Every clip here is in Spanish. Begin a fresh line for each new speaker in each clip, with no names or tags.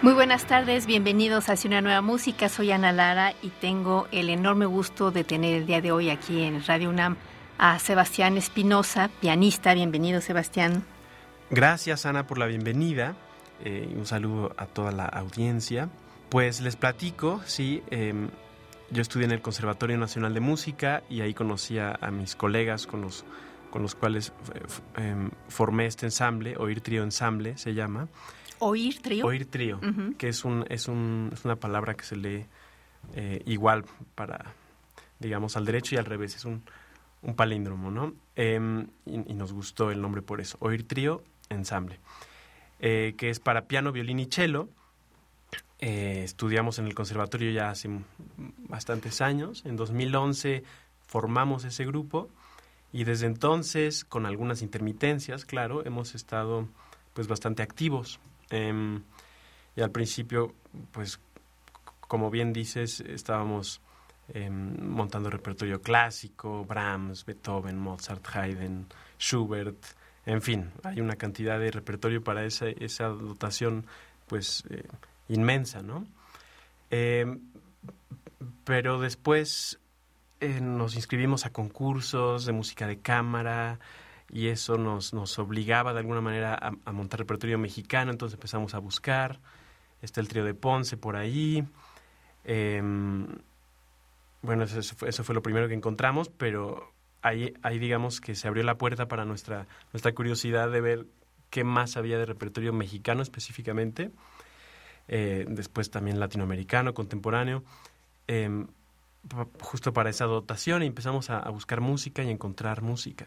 Muy buenas tardes, bienvenidos a Hacia una nueva música. Soy Ana Lara y tengo el enorme gusto de tener el día de hoy aquí en Radio UNAM a Sebastián Espinosa, pianista. Bienvenido, Sebastián.
Gracias, Ana, por la bienvenida eh, un saludo a toda la audiencia. Pues les platico, sí, em, yo estudié en el Conservatorio Nacional de Música y ahí conocí a, mis colegas con los, con los cuales eh, em, formé este ensamble, Oír Trío Ensamble se llama.
Oír trío.
Oír trío, que es, un, es, un, es una palabra que se lee eh, igual para, digamos, al derecho y al revés. Es un, un palíndromo, ¿no? Em, y, nos gustó el nombre por eso. Oír trío, ensamble. Eh, que es para piano, violín y cello. Eh, estudiamos en el conservatorio ya hace bastantes años. En 2011 formamos ese grupo y desde entonces, con algunas intermitencias, claro, hemos estado pues bastante activos. Em, y al principio, pues, como bien dices, estábamos em, montando repertorio clásico, Brahms, Beethoven, Mozart, Haydn, Schubert, en fin, hay una cantidad de repertorio para esa, esa dotación, pues, eh, inmensa, ¿no? Em, pero después eh, nos inscribimos a concursos de música de cámara, y eso nos, nos obligaba de alguna manera a, montar repertorio mexicano, entonces empezamos a buscar, está el trío de Ponce por ahí, em, bueno, eso, fue, eso fue lo primero que encontramos, pero ahí, ahí digamos que se abrió la puerta para nuestra, nuestra curiosidad de ver qué más había de repertorio mexicano específicamente, eh, después también latinoamericano, contemporáneo. Eh, justo para esa dotación y empezamos a, buscar música y encontrar música.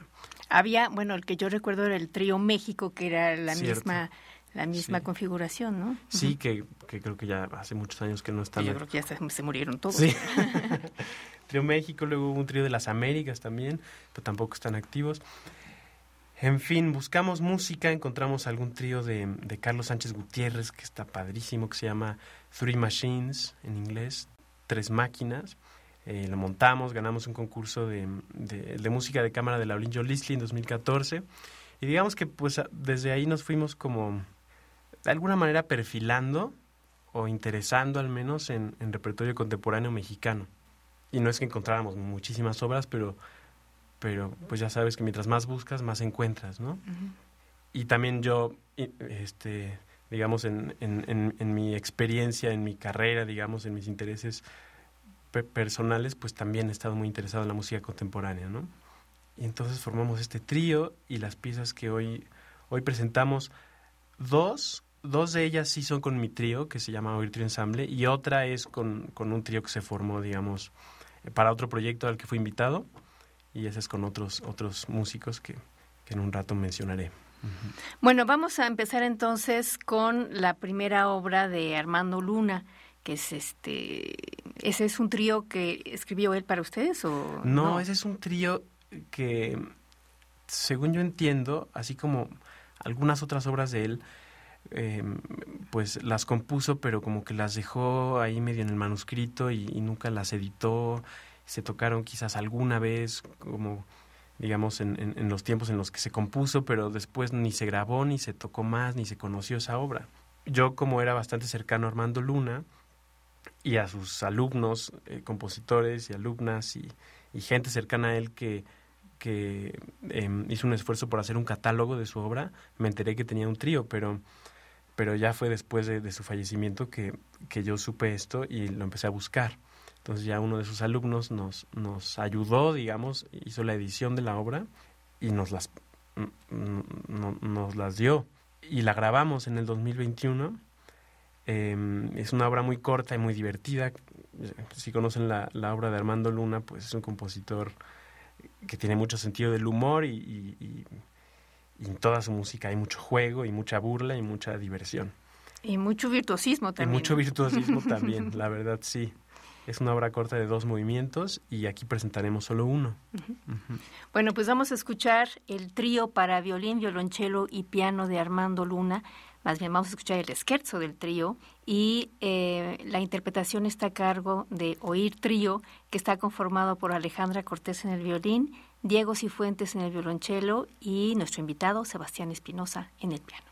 Había, bueno, el que yo recuerdo era el trío México, que era la misma la misma configuración, ¿no?
Sí, que, creo que ya hace muchos años que no están.
yo creo que ya se, murieron todos.
Sí. trío México, luego hubo un trío de las Américas también, pero tampoco están activos. En fin, buscamos música, encontramos algún trío de, de Carlos Sánchez Gutiérrez, que está padrísimo, que se llama Three Machines en inglés, tres máquinas. Eh, lo montamos, ganamos un concurso de, de, música de cámara de la Joe Listley en 2014 y digamos que pues desde ahí nos fuimos como de alguna manera perfilando o interesando al menos en, repertorio contemporáneo mexicano. Y no es que encontráramos muchísimas obras, pero, pero pues ya sabes que mientras más buscas, más encuentras, ¿no? Y también yo, este, digamos, en, en, en mi experiencia, en mi carrera, digamos, en mis intereses personales, pues también he estado muy interesado en la música contemporánea, ¿no? Y entonces formamos este trío y las piezas que hoy, hoy presentamos, dos, dos de ellas sí son con mi trío, que se llama Oír Trío Ensamble, y otra es con, con un trío que se formó, digamos, para otro proyecto al que fui invitado, y ese es con otros, otros músicos que en un rato mencionaré.
Bueno, vamos a empezar entonces con la primera obra de Armando Luna, que es este ese es un trío que escribió él para ustedes o
no, ese es un trío que según yo entiendo así como algunas otras obras de él em, pues las compuso pero como que las dejó ahí medio en el manuscrito y, nunca las editó. Se tocaron quizás alguna vez como digamos en, en los tiempos en los que se compuso pero después ni se grabó ni se tocó más ni se conoció esa obra. Yo como era bastante cercano a Armando Luna y a sus alumnos, eh, compositores y alumnas y, gente cercana a él que, que em, hizo un esfuerzo por hacer un catálogo de su obra, me enteré que tenía un trío, pero pero ya fue después de, su fallecimiento que, que, yo supe esto y lo empecé a buscar. Entonces ya uno de sus alumnos nos, nos ayudó, digamos, hizo la edición de la obra y nos las, nos las dio. Y la grabamos en el 2021. Em, es una obra muy corta y muy divertida. Si conocen la, la, obra de Armando Luna, pues es un compositor que tiene mucho sentido del humor y y en toda su música hay mucho juego y mucha burla y mucha diversión.
Y mucho virtuosismo también.
Y mucho virtuosismo también, la verdad sí. Es una obra corta de dos movimientos y aquí presentaremos solo uno.
Bueno, pues vamos a escuchar el trío para violín, violonchelo y piano de Armando Luna. Más bien vamos a escuchar el scherzo del trío y eh, la interpretación está a cargo de Oír Trío, que está conformado por Alejandra Cortés en el violín, Diego Cifuentes en el violonchelo y nuestro invitado Sebastián Espinosa en el piano.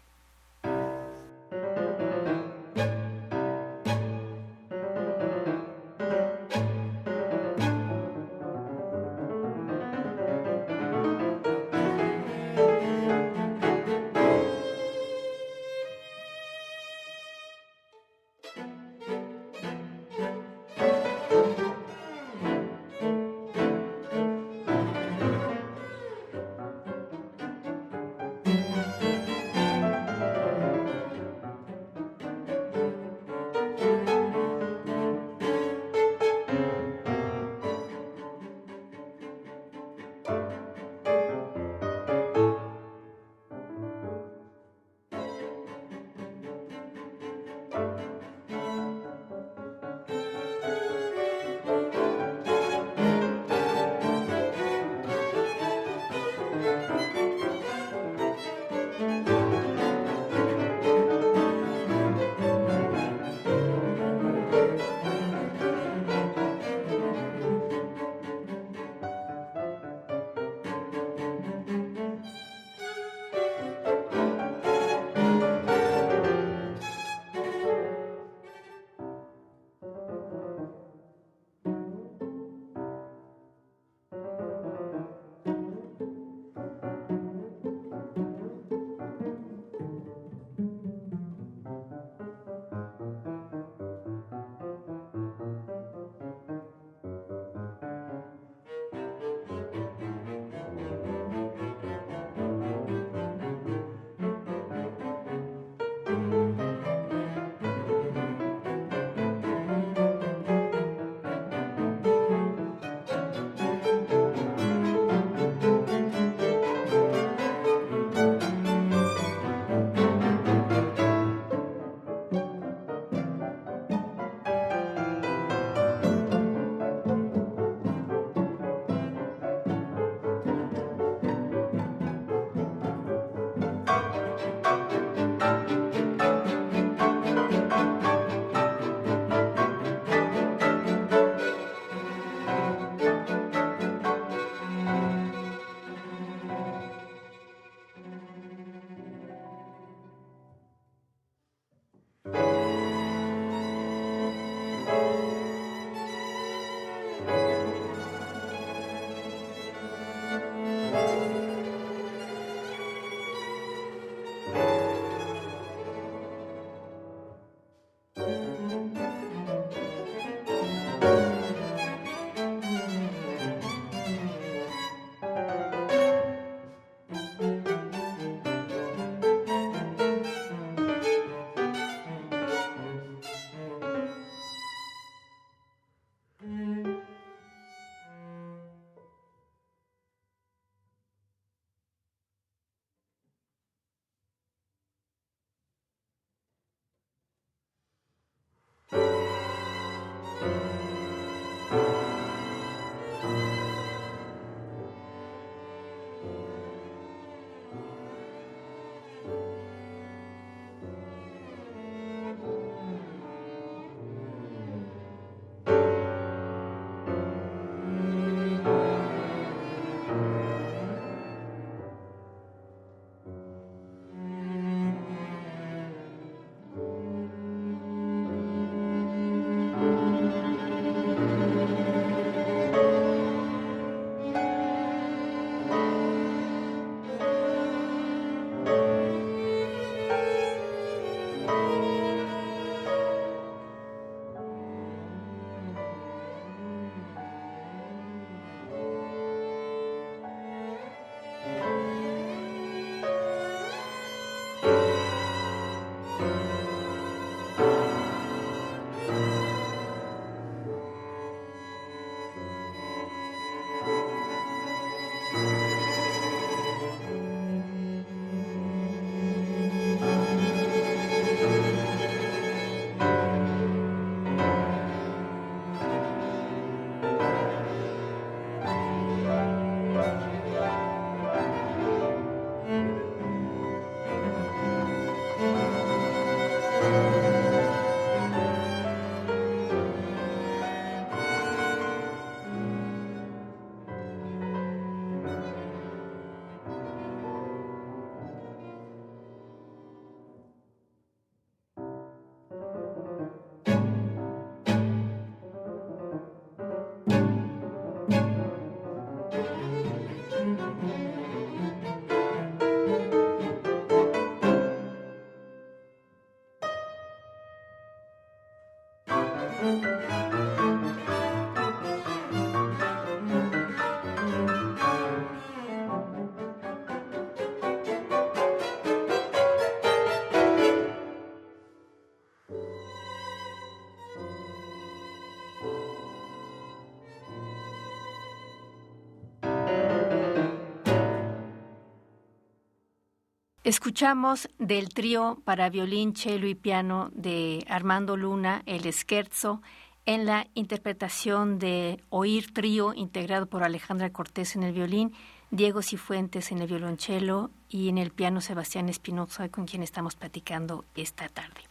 Escuchamos del trío para violín, cello y piano de Armando Luna, el Scherzo, en la interpretación de Oír Trío, integrado por Alejandra Cortés en el violín, Diego Cifuentes en el violonchelo y en el piano Sebastián Espinoza, con quien estamos platicando esta tarde.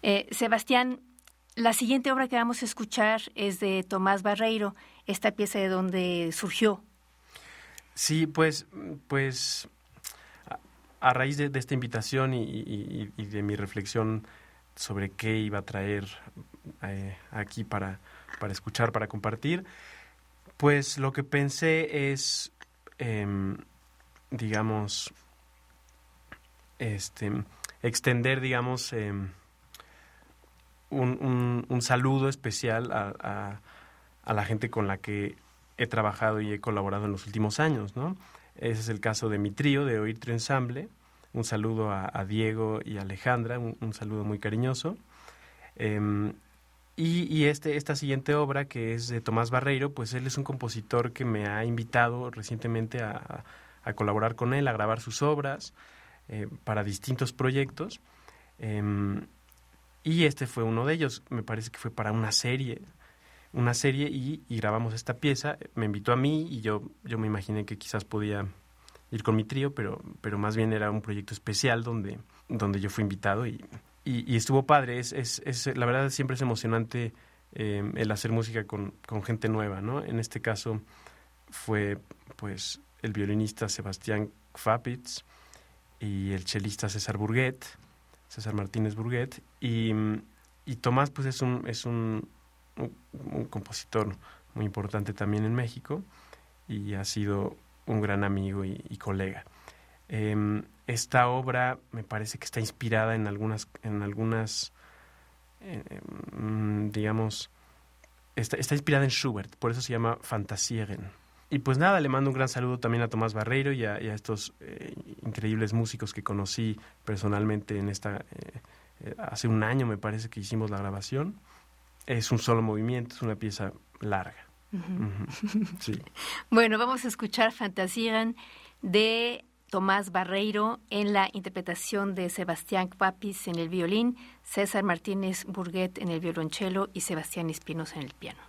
Eh, Sebastián, la siguiente obra que vamos a escuchar es de Tomás Barreiro, esta pieza de donde surgió.
Sí, pues, pues a raíz de, esta invitación y, de mi reflexión sobre qué iba a traer eh, aquí para, para escuchar, para compartir, pues lo que pensé es, em, digamos, este, extender, digamos, em, un, un, saludo especial a, a, la gente con la que he trabajado y he colaborado en los últimos años, ¿no? Ese es el caso de mi trío, de Oír Trio Ensamble. Un saludo a, Diego y Alejandra, un, saludo muy cariñoso. Em, y, este, esta siguiente obra, que es de Tomás Barreiro, pues él es un compositor que me ha invitado recientemente a, colaborar con él, a grabar sus obras eh, para distintos proyectos. Em, y este fue uno de ellos, me parece que fue para una serie, una serie y, grabamos esta pieza. Me invitó a mí y yo, yo me imaginé que quizás podía ir con mi trío, pero, pero más bien era un proyecto especial donde, donde yo fui invitado y, y, estuvo padre. Es, es, es, la verdad siempre es emocionante eh, el hacer música con, con, gente nueva, ¿no? En este caso fue pues el violinista Sebastián Fapitz y el chelista César Burguet, César Martínez Burguet, y, y Tomás pues es un, es un un, compositor muy importante también en México y ha sido un gran amigo y, colega. Em, esta obra me parece que está inspirada en algunas, en algunas em, digamos, está, está, inspirada en Schubert, por eso se llama Fantasieren. Y pues nada, le mando un gran saludo también a Tomás Barreiro y a, estos eh, increíbles músicos que conocí personalmente en esta, eh, eh, hace un año me parece que hicimos la grabación es un solo movimiento, es una pieza larga.
Bueno, vamos a escuchar Fantasían de Tomás Barreiro en la interpretación de Sebastián Papis en el violín, César Martínez Burguet en el violonchelo y Sebastián Espinosa en el piano.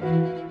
Música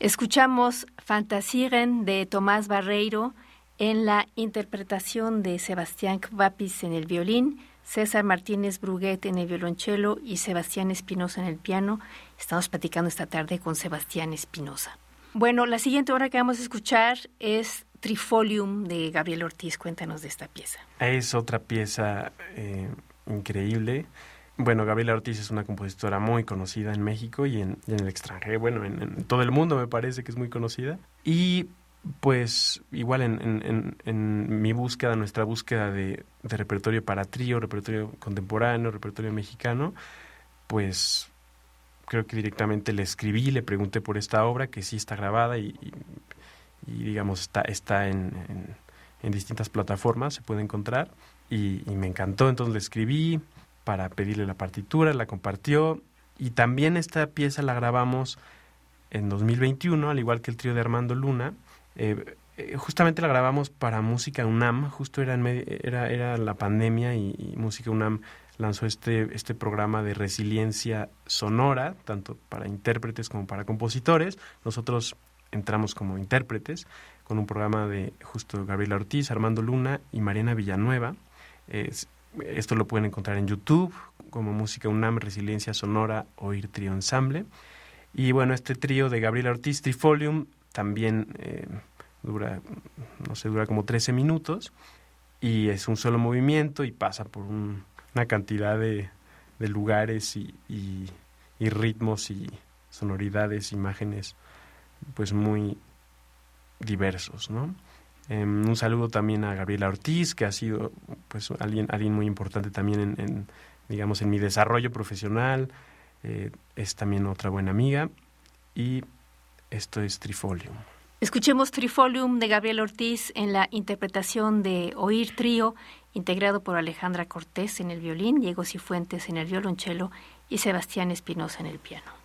Escuchamos Fantasieren de Tomás Barreiro en la interpretación de Sebastián Kvapis en el violín, César Martínez Bruguet en el violonchelo y Sebastián Espinosa en el piano. Estamos platicando esta tarde con Sebastián Espinosa. Bueno, la siguiente obra que vamos a escuchar es Trifolium de Gabriel Ortiz. Cuéntanos de esta pieza.
Es otra pieza eh, increíble. Bueno, Gabriela Ortiz es una compositora muy conocida en México y en, el extranjero, bueno, en, todo el mundo me parece que es muy conocida. Y pues igual en, mi búsqueda, nuestra búsqueda de, repertorio para trío, repertorio contemporáneo, repertorio mexicano, pues creo que directamente le escribí, le pregunté por esta obra que sí está grabada y, digamos está, está en, distintas plataformas, se puede encontrar y me encantó, entonces le escribí para pedirle la partitura, la compartió y también esta pieza la grabamos en 2021, al igual que el trío de Armando Luna. Eh, eh, justamente la grabamos para Música UNAM, justo era, en era, era la pandemia y, Música UNAM lanzó este, este programa de resiliencia sonora, tanto para intérpretes como para compositores. Nosotros entramos como intérpretes con un programa de justo Gabriela Ortiz, Armando Luna y Mariana Villanueva. Esto lo pueden encontrar en YouTube como Música UNAM, Resiliencia Sonora, Oír Trío Ensamble. Y bueno, este trío de Gabriela Ortiz, Trifolium, también eh, dura, no sé, dura como 13 minutos y es un solo movimiento y pasa por una cantidad de, lugares y, y, ritmos y sonoridades, imágenes, pues muy diversos, ¿no? Em, un saludo también a Gabriela Ortiz, que ha sido pues alguien, alguien muy importante también en, digamos, en mi desarrollo profesional, eh, es también otra buena amiga. Y esto es Trifolium.
Escuchemos Trifolium de Gabriel Ortiz en la interpretación de Oír Trío, integrado por Alejandra Cortés en el violín, Diego Cifuentes en el violonchelo y Sebastián Espinosa en el piano.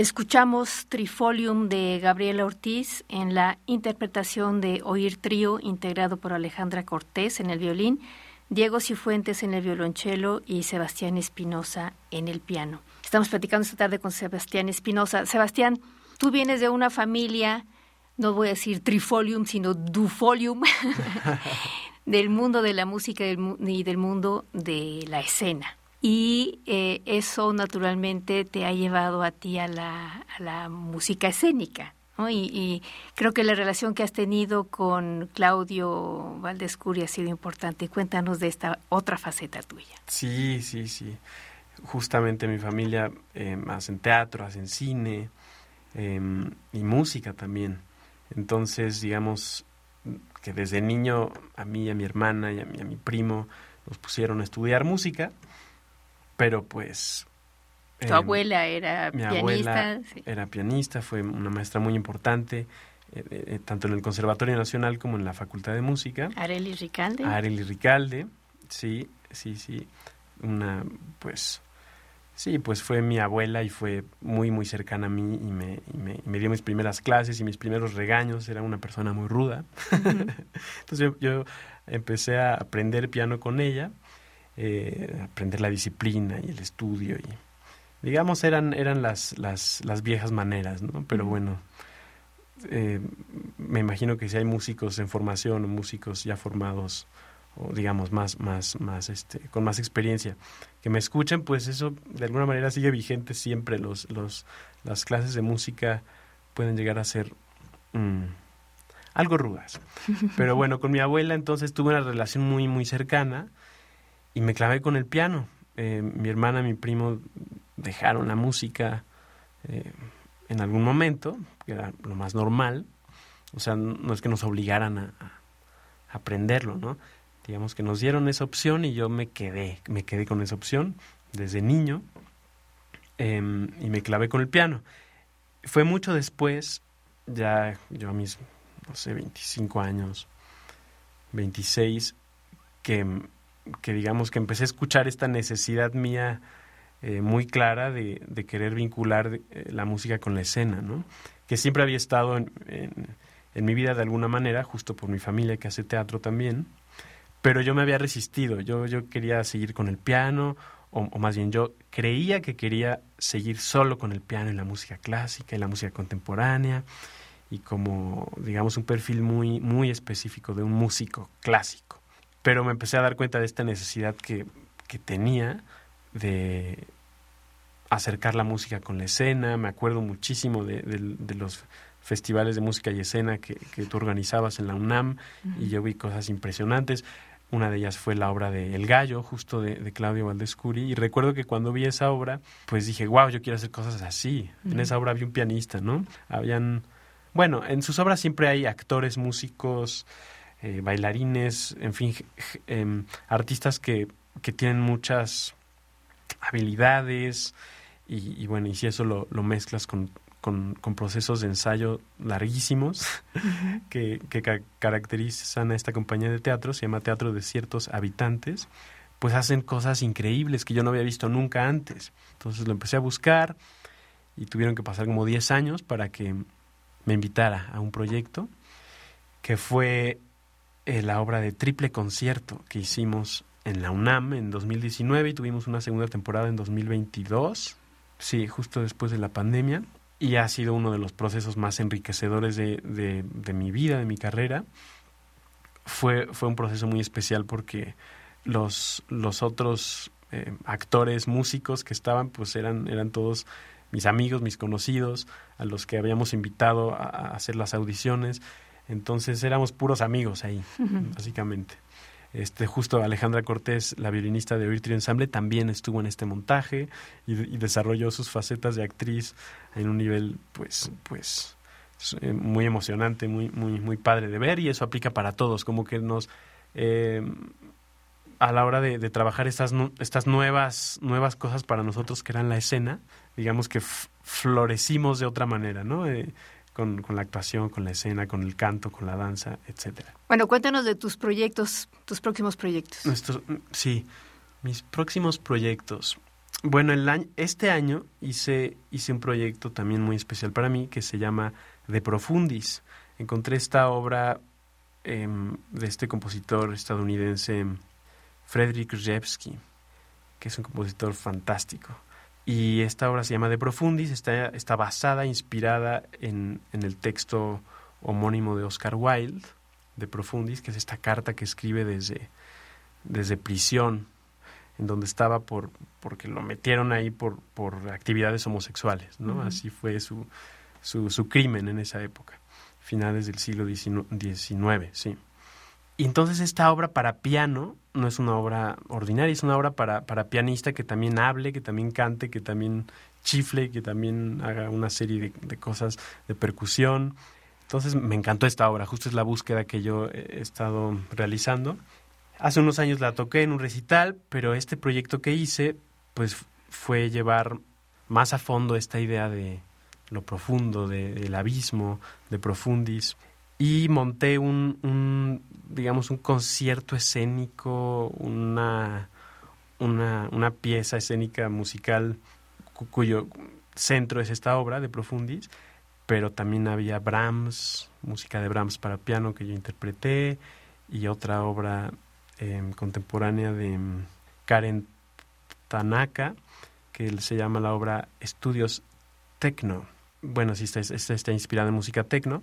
Escuchamos Trifolium de Gabriela Ortiz en la interpretación de Oír Trío, integrado por Alejandra Cortés en el violín, Diego Cifuentes en el violonchelo y Sebastián Espinosa en el piano. Estamos platicando esta tarde con Sebastián Espinosa. Sebastián, tú vienes de una familia, no voy a decir Trifolium, sino Dufolium, del mundo de la música y del mundo de la escena y eh, eso naturalmente te ha llevado a ti a la, a la música escénica. Y, creo que la relación que has tenido con Claudio Valdescuri ha sido importante. Cuéntanos de esta otra faceta tuya.
Sí, sí, sí. Justamente mi familia eh, hace en teatro, hace en cine em, y música también. Entonces, digamos que desde niño a mí, a mi hermana y a mi, a mi primo nos pusieron a estudiar música pero pues...
Tu em, abuela era
mi
pianista.
Abuela Era pianista, fue una maestra muy importante, eh, eh, tanto en el Conservatorio Nacional como en la Facultad de Música.
Areli Ricalde.
Areli Ricalde, sí, sí, sí. Una, pues, sí, pues fue mi abuela y fue muy, muy cercana a mí y me, y me, me dio mis primeras clases y mis primeros regaños. Era una persona muy ruda. Entonces yo empecé a aprender piano con ella eh, aprender la disciplina y el estudio y digamos eran eran las las, las viejas maneras no pero bueno eh, me imagino que si hay músicos en formación o músicos ya formados o digamos más más más este con más experiencia que me escuchen pues eso de alguna manera sigue vigente siempre. Los los las clases de música pueden llegar a ser mm, algo rudas. Pero bueno con mi abuela entonces tuve una relación muy muy cercana y me clavé con el piano. Eh, mi hermana, mi primo dejaron la música eh, en algún momento, que era lo más normal. O sea, no es que nos obligaran a, aprenderlo, ¿no? Digamos que nos dieron esa opción y yo me quedé, me quedé con esa opción desde niño em, y me clavé con el piano. Fue mucho después, ya yo a mis, no sé, 25 años, 26, que que digamos que empecé a escuchar esta necesidad mía eh, muy clara de, querer vincular eh, la música con la escena, ¿no? Que siempre había estado en, en, mi vida de alguna manera, justo por mi familia que hace teatro también, pero yo me había resistido, yo, yo quería seguir con el piano, o, o, más bien yo creía que quería seguir solo con el piano y la música clásica y la música contemporánea, y como, digamos, un perfil muy, muy específico de un músico clásico. Pero me empecé a dar cuenta de esta necesidad que, que tenía de acercar la música con la escena. Me acuerdo muchísimo de, de, los festivales de música y escena que, que tú organizabas en la UNAM y yo vi cosas impresionantes. Una de ellas fue la obra de El Gallo, justo de, de Claudio Valdescuri. Y recuerdo que cuando vi esa obra, pues dije, wow, yo quiero hacer cosas así. En esa obra había un pianista, ¿no? Habían bueno, en sus obras siempre hay actores, músicos, eh, bailarines, en fin, em, artistas que, que, tienen muchas habilidades y, bueno, y si eso lo, lo mezclas con, con, procesos de ensayo larguísimos que, que caracterizan a esta compañía de teatro, se llama Teatro de Ciertos Habitantes, pues hacen cosas increíbles que yo no había visto nunca antes. Entonces lo empecé a buscar y tuvieron que pasar como 10 años para que me invitara a un proyecto que fue eh, la obra de triple concierto que hicimos en la UNAM en 2019 y tuvimos una segunda temporada en 2022, sí, justo después de la pandemia, y ha sido uno de los procesos más enriquecedores de, de, mi vida, de mi carrera. Fue, fue un proceso muy especial porque los, los otros eh, actores, músicos que estaban, pues eran, eran todos mis amigos, mis conocidos, a los que habíamos invitado a, hacer las audiciones. Entonces éramos puros amigos ahí, básicamente. Este, justo Alejandra Cortés, la violinista de Oír Ensemble, también estuvo en este montaje y, desarrolló sus facetas de actriz en un nivel, pues, pues, eh, muy emocionante, muy, muy, muy padre de ver y eso aplica para todos, como que nos eh, a la hora de, trabajar estas, estas nuevas, nuevas cosas para nosotros que eran la escena, digamos que florecimos de otra manera, ¿no? Eh, con, con, la actuación, con la escena, con el canto, con la danza, etcétera.
Bueno, cuéntanos de tus proyectos, tus próximos proyectos.
sí, mis próximos proyectos. Bueno, el año, este año hice, hice un proyecto también muy especial para mí que se llama De Profundis. Encontré esta obra em, de este compositor estadounidense Frederick Rzewski, que es un compositor fantástico. Y esta obra se llama De Profundis, está, está basada, inspirada en, en, el texto homónimo de Oscar Wilde, De Profundis, que es esta carta que escribe desde, desde prisión, en donde estaba por, porque lo metieron ahí por, por actividades homosexuales, ¿no? Así fue su, su, su, crimen en esa época, finales del siglo XIX, sí. Y entonces esta obra para piano no es una obra ordinaria, es una obra para, para pianista que también hable, que también cante, que también chifle, que también haga una serie de, cosas de percusión. Entonces me encantó esta obra, justo es la búsqueda que yo he estado realizando. Hace unos años la toqué en un recital, pero este proyecto que hice pues fue llevar más a fondo esta idea de lo profundo, del abismo, de profundis y monté un, un, digamos, un concierto escénico, una, una, una pieza escénica musical cuyo centro es esta obra de Profundis, pero también había Brahms, música de Brahms para piano que yo interpreté, y otra obra em, contemporánea de em, Karen Tanaka, que se llama la obra Estudios Tecno. Bueno, sí, está, está, está inspirada en música tecno,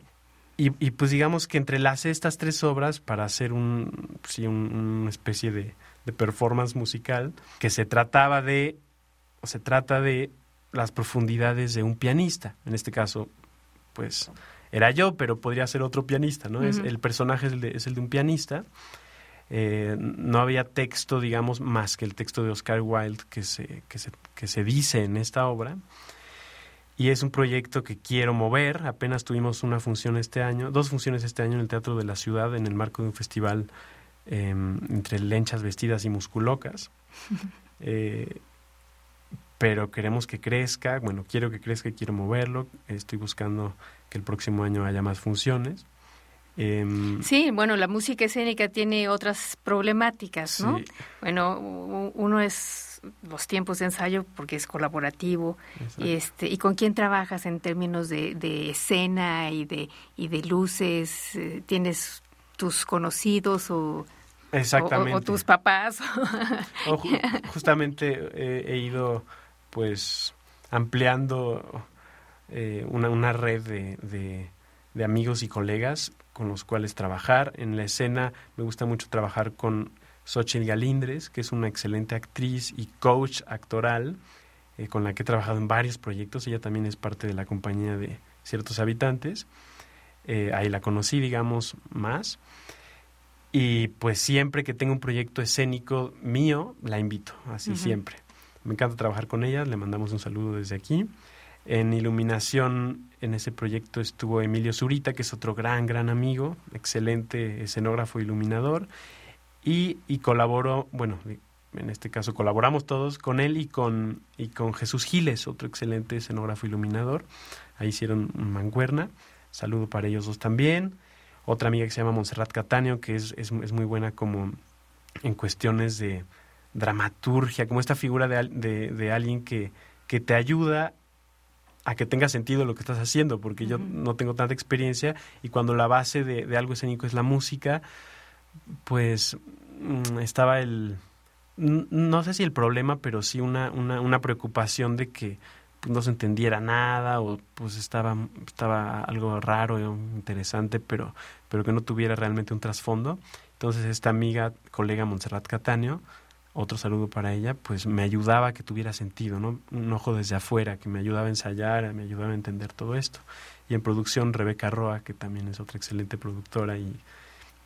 y, y, pues digamos que entrelacé estas tres obras para hacer un, sí, una especie de, de, performance musical que se trataba de, o se trata de las profundidades de un pianista. En este caso, pues era yo, pero podría ser otro pianista, ¿no? es, el personaje es el, de, es el de un pianista. Eh, no había texto, digamos, más que el texto de Oscar Wilde que se, que se, que se dice en esta obra y es un proyecto que quiero mover. Apenas tuvimos una función este año, dos funciones este año en el Teatro de la Ciudad en el marco de un festival em, entre lenchas vestidas y musculocas. Eh, pero queremos que crezca, bueno, quiero que crezca y quiero moverlo. Estoy buscando que el próximo año haya más funciones.
Em, sí, bueno, la música escénica tiene otras problemáticas, ¿no? Bueno, uno es los tiempos de ensayo porque es colaborativo y este y con quién trabajas en términos de, escena y de y de luces eh, tienes tus conocidos o
Exactamente.
O, tus papás.
justamente eh, he ido pues ampliando eh, una, una, red de, de, amigos y colegas con los cuales trabajar. En la escena me gusta mucho trabajar con Xochitl Galindres, que es una excelente actriz y coach actoral, eh, con la que he trabajado en varios proyectos. Ella también es parte de la compañía de ciertos habitantes. ahí la conocí, digamos, más. Y pues siempre que tengo un proyecto escénico mío, la invito, así siempre. Me encanta trabajar con ella, le mandamos un saludo desde aquí. En iluminación, en ese proyecto estuvo Emilio Zurita, que es otro gran, gran amigo, excelente escenógrafo iluminador, y, y colaboró, bueno, en este caso colaboramos todos con él y con, y con Jesús Giles, otro excelente escenógrafo iluminador. Ahí hicieron manguerna. Saludo para ellos dos también otra amiga que se llama Montserrat Catáneo, que es, es, muy buena como en cuestiones de dramaturgia, como esta figura de, de, alguien que, que te ayuda a que tenga sentido lo que estás haciendo, porque yo no tengo tanta experiencia y cuando la base de, de algo escénico es la música, pues mm, estaba el, no sé si el problema, pero sí una, una, una preocupación de que pues, no se entendiera nada o pues estaba, estaba algo raro, interesante, pero, pero que no tuviera realmente un trasfondo. Entonces esta amiga, colega Montserrat Catáneo, otro saludo para ella, pues me ayudaba a que tuviera sentido, ¿no? Un ojo desde afuera, que me ayudaba a ensayar, me ayudaba a entender todo esto. Y en producción, Rebeca Roa, que también es otra excelente productora y,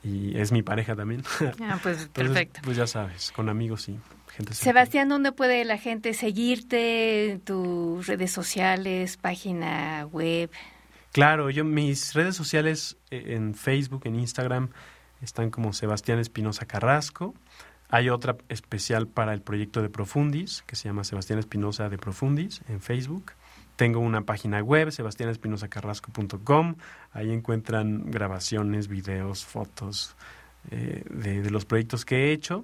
y es mi pareja también.
Ah, pues perfecto.
Pues ya sabes, con amigos y gente.
Sebastián, ¿dónde puede la gente seguirte? ¿Tus redes sociales, página web?
Claro, yo mis redes sociales eh, en Facebook, en Instagram, están como Sebastián Espinosa Carrasco. Hay otra especial para el proyecto de Profundis, que se llama Sebastián Espinosa de Profundis, en Facebook. Tengo una página web, sebastianespinosacarrasco.com. Ahí encuentran grabaciones, videos, fotos eh, de, los proyectos que he hecho.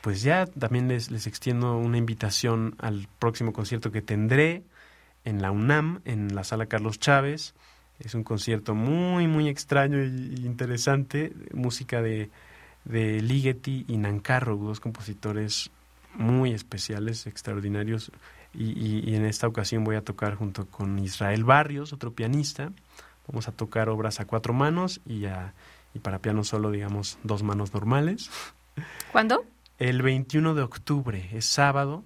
Pues ya también les, les extiendo una invitación al próximo concierto que tendré en la UNAM, en la sala Carlos Chávez. Es un concierto muy, muy extraño e interesante. Música de, de Ligeti y Nancarro, dos compositores muy especiales, extraordinarios. Y, en esta ocasión voy a tocar junto con Israel Barrios, otro pianista. Vamos a tocar obras a cuatro manos y, a, y para piano solo, digamos, dos manos normales.
¿Cuándo?
El 21 de octubre, es sábado,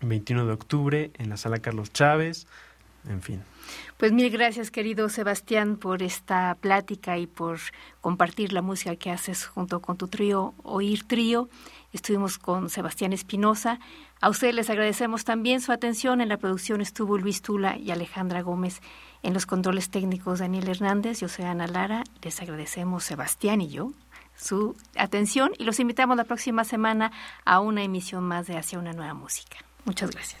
21 de octubre, en la sala Carlos Chávez, en fin.
Pues mil gracias, querido Sebastián, por esta plática y por compartir la música que haces junto con tu trío Oír Trío. Estuvimos con Sebastián Espinosa. A ustedes les agradecemos también su atención. En la producción estuvo Luis Tula y Alejandra Gómez. En los controles técnicos, Daniel Hernández. Yo soy Ana Lara. Les agradecemos, Sebastián y yo, su atención y los invitamos la próxima semana a una emisión más de Hacia una nueva música. Muchas gracias.